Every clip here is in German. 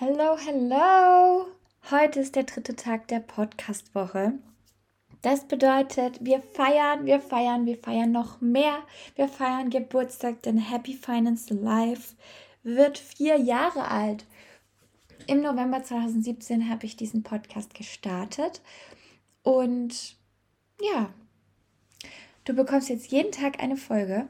Hello, hello! Heute ist der dritte Tag der Podcast-Woche. Das bedeutet, wir feiern, wir feiern, wir feiern noch mehr. Wir feiern Geburtstag, denn Happy Finance Life wird vier Jahre alt. Im November 2017 habe ich diesen Podcast gestartet. Und ja, du bekommst jetzt jeden Tag eine Folge.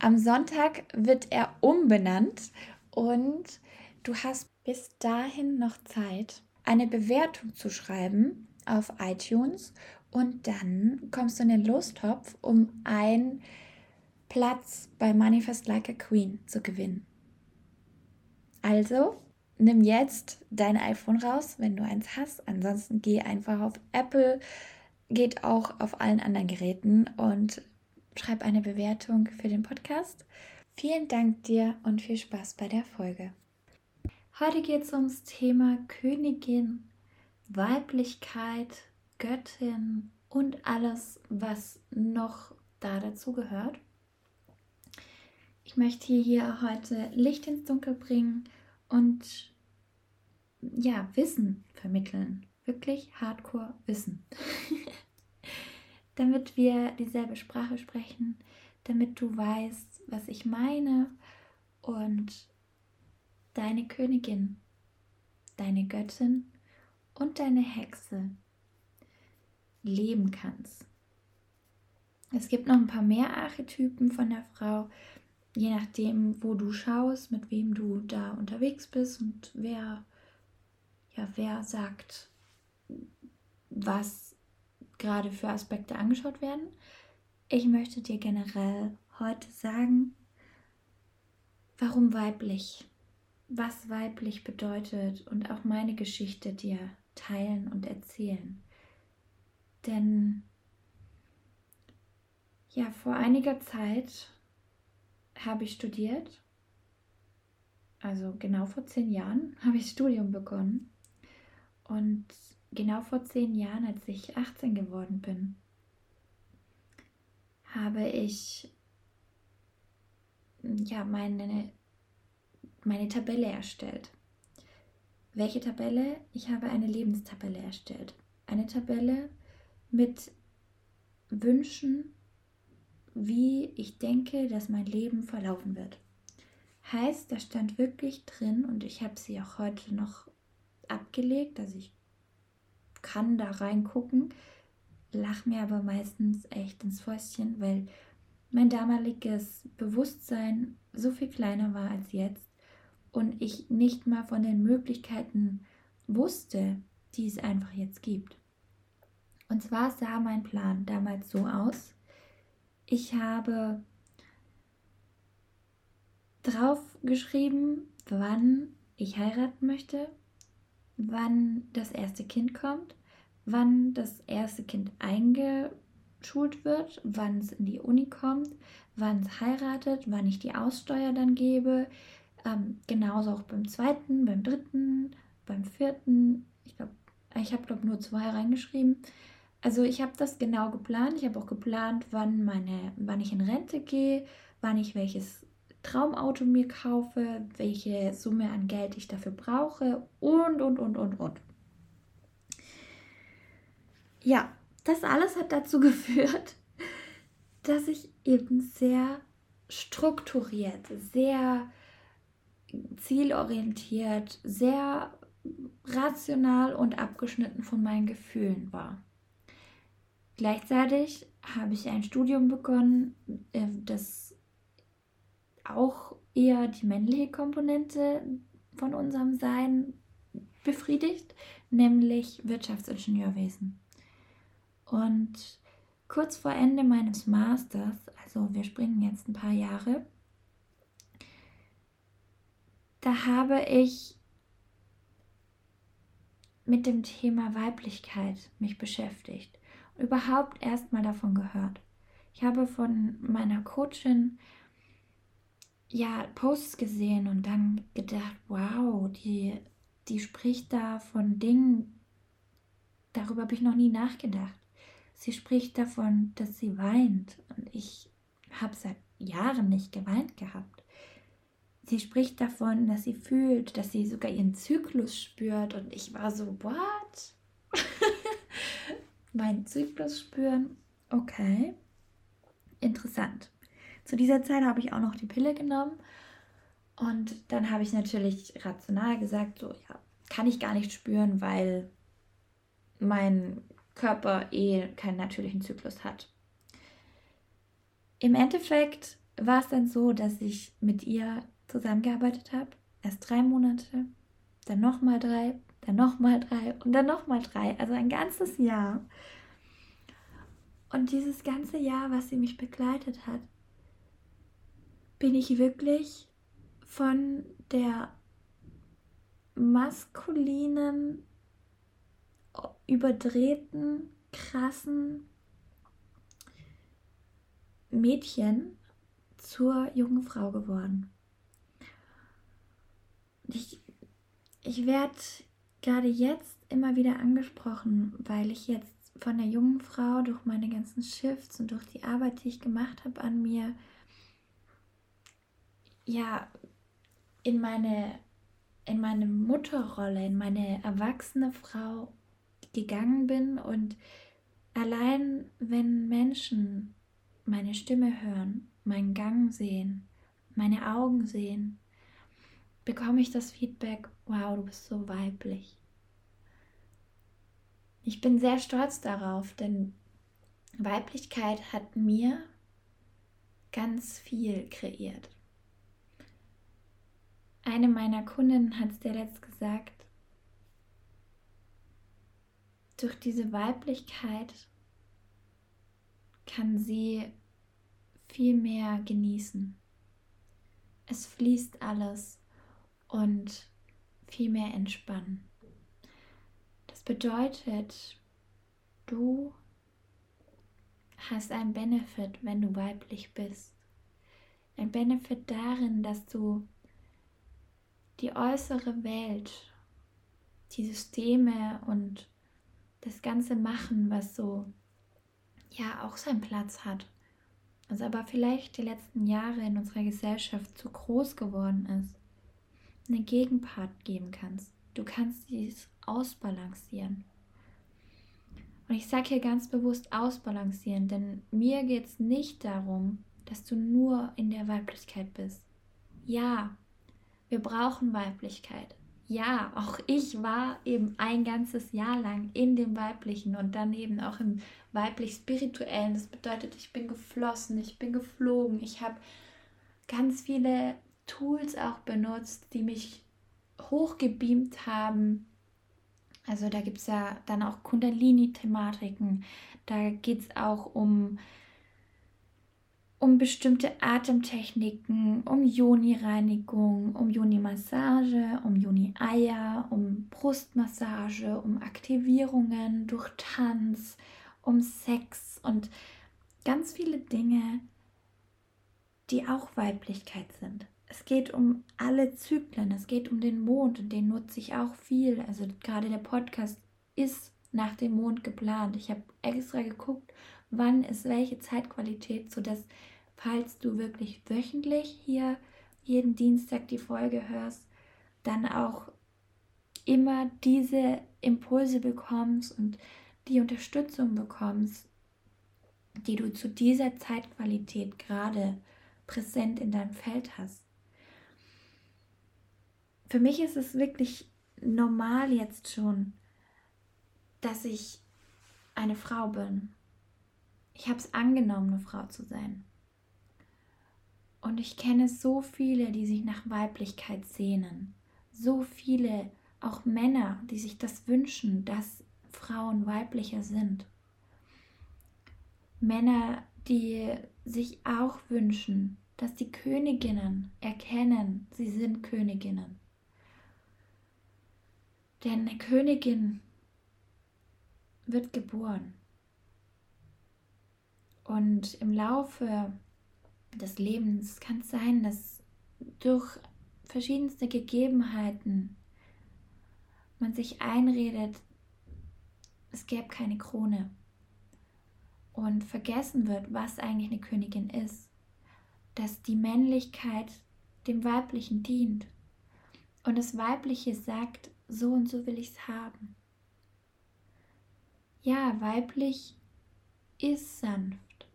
Am Sonntag wird er umbenannt und du hast bis dahin noch Zeit, eine Bewertung zu schreiben auf iTunes und dann kommst du in den Lostopf, um einen Platz bei Manifest Like a Queen zu gewinnen. Also nimm jetzt dein iPhone raus, wenn du eins hast. Ansonsten geh einfach auf Apple, geht auch auf allen anderen Geräten und schreib eine Bewertung für den Podcast. Vielen Dank dir und viel Spaß bei der Folge. Heute geht es ums Thema Königin, Weiblichkeit, Göttin und alles, was noch da dazu gehört. Ich möchte hier heute Licht ins Dunkel bringen und ja, Wissen vermitteln. Wirklich Hardcore Wissen. damit wir dieselbe Sprache sprechen, damit du weißt, was ich meine und deine Königin, deine Göttin und deine Hexe leben kannst. Es gibt noch ein paar mehr Archetypen von der Frau, je nachdem, wo du schaust, mit wem du da unterwegs bist und wer, ja, wer sagt, was gerade für Aspekte angeschaut werden. Ich möchte dir generell heute sagen, warum weiblich was weiblich bedeutet und auch meine Geschichte dir teilen und erzählen. Denn ja, vor einiger Zeit habe ich studiert, also genau vor zehn Jahren habe ich Studium begonnen. Und genau vor zehn Jahren, als ich 18 geworden bin, habe ich ja meine meine Tabelle erstellt. Welche Tabelle? Ich habe eine Lebenstabelle erstellt. Eine Tabelle mit Wünschen, wie ich denke, dass mein Leben verlaufen wird. Heißt, da stand wirklich drin und ich habe sie auch heute noch abgelegt, also ich kann da reingucken, lach mir aber meistens echt ins Fäustchen, weil mein damaliges Bewusstsein so viel kleiner war als jetzt und ich nicht mal von den Möglichkeiten wusste, die es einfach jetzt gibt. Und zwar sah mein Plan damals so aus. Ich habe drauf geschrieben, wann ich heiraten möchte, wann das erste Kind kommt, wann das erste Kind eingeschult wird, wann es in die Uni kommt, wann es heiratet, wann ich die Aussteuer dann gebe, ähm, genauso auch beim zweiten, beim dritten, beim vierten. Ich glaube, ich habe glaube nur zwei reingeschrieben. Also ich habe das genau geplant. Ich habe auch geplant, wann meine, wann ich in Rente gehe, wann ich welches Traumauto mir kaufe, welche Summe an Geld ich dafür brauche und und und und und. Ja, das alles hat dazu geführt, dass ich eben sehr strukturiert, sehr zielorientiert, sehr rational und abgeschnitten von meinen Gefühlen war. Gleichzeitig habe ich ein Studium begonnen, äh, das auch eher die männliche Komponente von unserem Sein befriedigt, nämlich Wirtschaftsingenieurwesen. Und kurz vor Ende meines Masters, also wir springen jetzt ein paar Jahre, da habe ich mit dem Thema Weiblichkeit mich beschäftigt und überhaupt erst mal davon gehört. Ich habe von meiner Coachin ja Posts gesehen und dann gedacht, wow, die, die spricht da von Dingen, darüber habe ich noch nie nachgedacht. Sie spricht davon, dass sie weint und ich habe seit Jahren nicht geweint gehabt. Sie spricht davon, dass sie fühlt, dass sie sogar ihren Zyklus spürt. Und ich war so, what? mein Zyklus spüren? Okay. Interessant. Zu dieser Zeit habe ich auch noch die Pille genommen. Und dann habe ich natürlich rational gesagt, so, ja, kann ich gar nicht spüren, weil mein Körper eh keinen natürlichen Zyklus hat. Im Endeffekt war es dann so, dass ich mit ihr zusammengearbeitet habe. Erst drei Monate, dann nochmal drei, dann nochmal drei und dann nochmal drei. Also ein ganzes Jahr. Und dieses ganze Jahr, was sie mich begleitet hat, bin ich wirklich von der maskulinen, überdrehten, krassen Mädchen zur jungen Frau geworden. Ich, ich werde gerade jetzt immer wieder angesprochen, weil ich jetzt von der jungen Frau durch meine ganzen Shifts und durch die Arbeit, die ich gemacht habe an mir, ja, in meine, in meine Mutterrolle, in meine erwachsene Frau gegangen bin. Und allein wenn Menschen meine Stimme hören, meinen Gang sehen, meine Augen sehen, bekomme ich das Feedback, wow, du bist so weiblich. Ich bin sehr stolz darauf, denn Weiblichkeit hat mir ganz viel kreiert. Eine meiner Kundinnen hat es dir letzt gesagt, durch diese Weiblichkeit kann sie viel mehr genießen. Es fließt alles und viel mehr entspannen. Das bedeutet, du hast einen Benefit, wenn du weiblich bist. Ein Benefit darin, dass du die äußere Welt, die Systeme und das ganze Machen, was so ja auch seinen Platz hat, was aber vielleicht die letzten Jahre in unserer Gesellschaft zu groß geworden ist, eine Gegenpart geben kannst. Du kannst dies ausbalancieren. Und ich sage hier ganz bewusst ausbalancieren, denn mir geht es nicht darum, dass du nur in der Weiblichkeit bist. Ja, wir brauchen Weiblichkeit. Ja, auch ich war eben ein ganzes Jahr lang in dem Weiblichen und dann eben auch im weiblich-spirituellen. Das bedeutet, ich bin geflossen, ich bin geflogen, ich habe ganz viele Tools auch benutzt, die mich hochgebeamt haben. Also da gibt es ja dann auch Kundalini-Thematiken. Da geht es auch um um bestimmte Atemtechniken, um Joni-Reinigung, um Joni-Massage, um Joni-Eier, um Brustmassage, um Aktivierungen durch Tanz, um Sex und ganz viele Dinge, die auch Weiblichkeit sind. Es geht um alle Zyklen, es geht um den Mond und den nutze ich auch viel. Also gerade der Podcast ist nach dem Mond geplant. Ich habe extra geguckt, wann ist welche Zeitqualität, sodass falls du wirklich wöchentlich hier jeden Dienstag die Folge hörst, dann auch immer diese Impulse bekommst und die Unterstützung bekommst, die du zu dieser Zeitqualität gerade präsent in deinem Feld hast. Für mich ist es wirklich normal jetzt schon, dass ich eine Frau bin. Ich habe es angenommen, eine Frau zu sein. Und ich kenne so viele, die sich nach Weiblichkeit sehnen. So viele, auch Männer, die sich das wünschen, dass Frauen weiblicher sind. Männer, die sich auch wünschen, dass die Königinnen erkennen, sie sind Königinnen. Denn eine Königin wird geboren. Und im Laufe des Lebens kann es sein, dass durch verschiedenste Gegebenheiten man sich einredet, es gäbe keine Krone und vergessen wird, was eigentlich eine Königin ist, dass die Männlichkeit dem Weiblichen dient. Und das Weibliche sagt, so und so will ich es haben. Ja, weiblich ist sanft.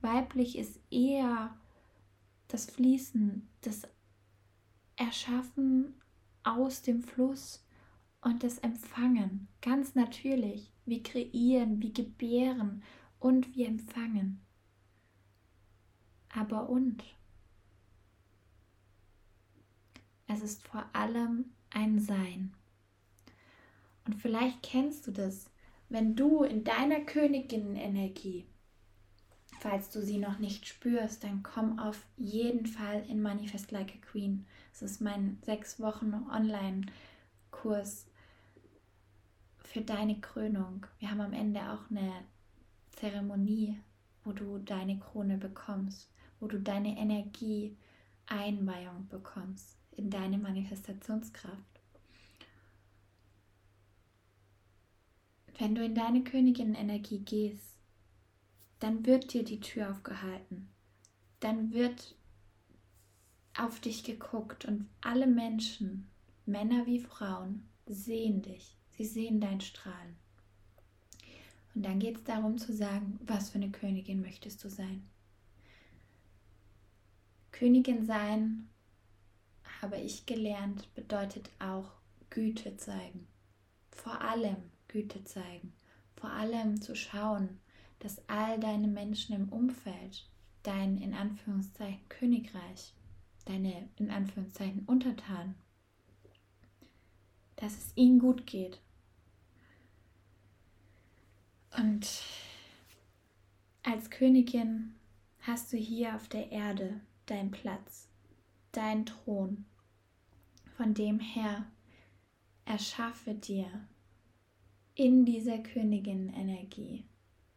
Weiblich ist eher das Fließen, das Erschaffen aus dem Fluss und das Empfangen. Ganz natürlich. Wir kreieren, wir gebären und wir empfangen. Aber und? Es ist vor allem ein Sein. Und vielleicht kennst du das, wenn du in deiner Königinnenergie, falls du sie noch nicht spürst, dann komm auf jeden Fall in Manifest Like a Queen. Es ist mein sechs Wochen Online-Kurs für deine Krönung. Wir haben am Ende auch eine Zeremonie, wo du deine Krone bekommst, wo du deine Energie Einweihung bekommst in deine Manifestationskraft. Wenn du in deine Königin-Energie gehst, dann wird dir die Tür aufgehalten. Dann wird auf dich geguckt und alle Menschen, Männer wie Frauen, sehen dich. Sie sehen dein Strahlen. Und dann geht es darum zu sagen, was für eine Königin möchtest du sein. Königin sein, habe ich gelernt, bedeutet auch Güte zeigen. Vor allem Güte zeigen. Vor allem zu schauen, dass all deine Menschen im Umfeld, dein in Anführungszeichen Königreich, deine in Anführungszeichen Untertanen, dass es ihnen gut geht. Und als Königin hast du hier auf der Erde deinen Platz, deinen Thron. Von dem her erschaffe dir in dieser Königin-Energie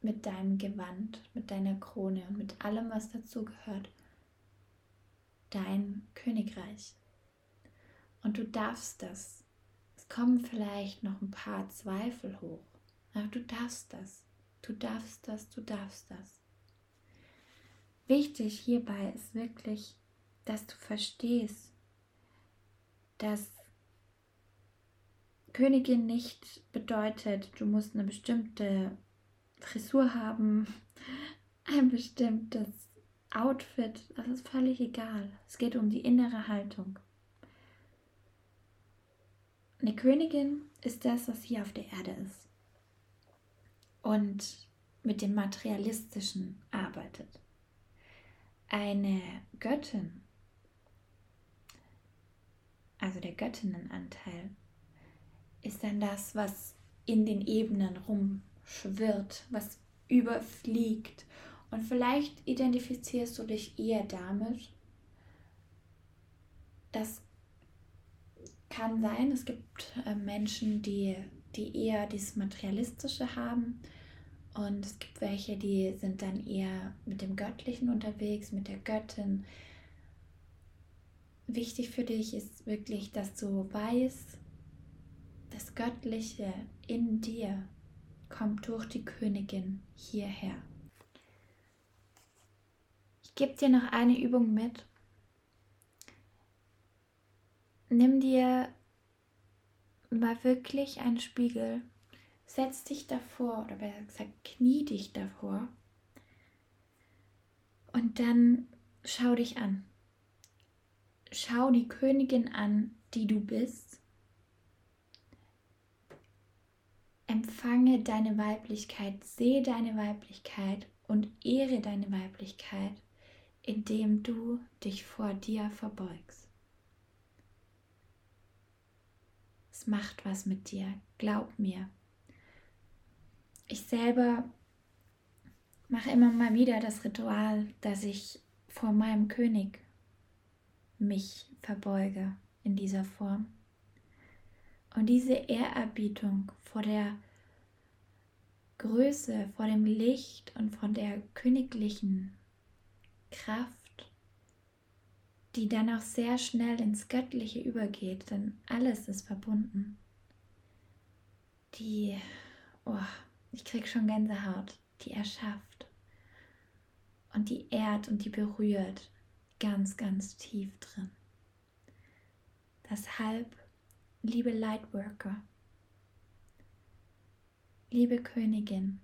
mit deinem Gewand, mit deiner Krone und mit allem, was dazugehört, dein Königreich. Und du darfst das. Es kommen vielleicht noch ein paar Zweifel hoch, aber du darfst das. Du darfst das, du darfst das. Wichtig hierbei ist wirklich, dass du verstehst, dass Königin nicht bedeutet, du musst eine bestimmte Frisur haben, ein bestimmtes Outfit, das ist völlig egal. Es geht um die innere Haltung. Eine Königin ist das, was hier auf der Erde ist und mit dem Materialistischen arbeitet. Eine Göttin, also der Göttinnenanteil, ist dann das, was in den Ebenen rumschwirrt, was überfliegt. Und vielleicht identifizierst du dich eher damit. Das kann sein, es gibt äh, Menschen, die, die eher dieses Materialistische haben. Und es gibt welche, die sind dann eher mit dem Göttlichen unterwegs, mit der Göttin. Wichtig für dich ist wirklich, dass du weißt, das Göttliche in dir kommt durch die Königin hierher. Ich gebe dir noch eine Übung mit. Nimm dir mal wirklich einen Spiegel, setz dich davor oder besser gesagt, knie dich davor und dann schau dich an. Schau die Königin an, die du bist empfange deine Weiblichkeit, sehe deine Weiblichkeit und ehre deine Weiblichkeit, indem du dich vor dir verbeugst. Es macht was mit dir, glaub mir. Ich selber mache immer mal wieder das Ritual, dass ich vor meinem König mich verbeuge in dieser Form. Und diese Ehrerbietung vor der Größe, vor dem Licht und von der königlichen Kraft, die dann auch sehr schnell ins Göttliche übergeht, denn alles ist verbunden. Die, oh, ich krieg schon Gänsehaut, die erschafft und die ehrt und die berührt ganz, ganz tief drin. Deshalb, liebe Lightworker, liebe Königin,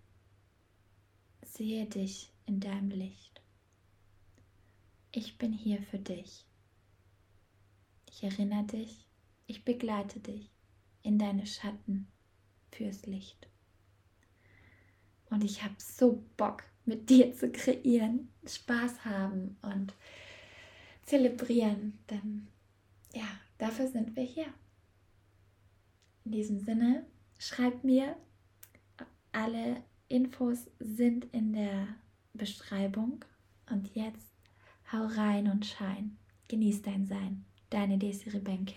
sehe dich in deinem Licht. Ich bin hier für dich. Ich erinnere dich, ich begleite dich in deine Schatten fürs Licht. Und ich habe so Bock, mit dir zu kreieren, Spaß haben und zelebrieren, denn ja, dafür sind wir hier. In diesem Sinne, schreib mir, alle Infos sind in der Beschreibung und jetzt hau rein und schein. Genieß dein Sein. Deine Desiree Benke.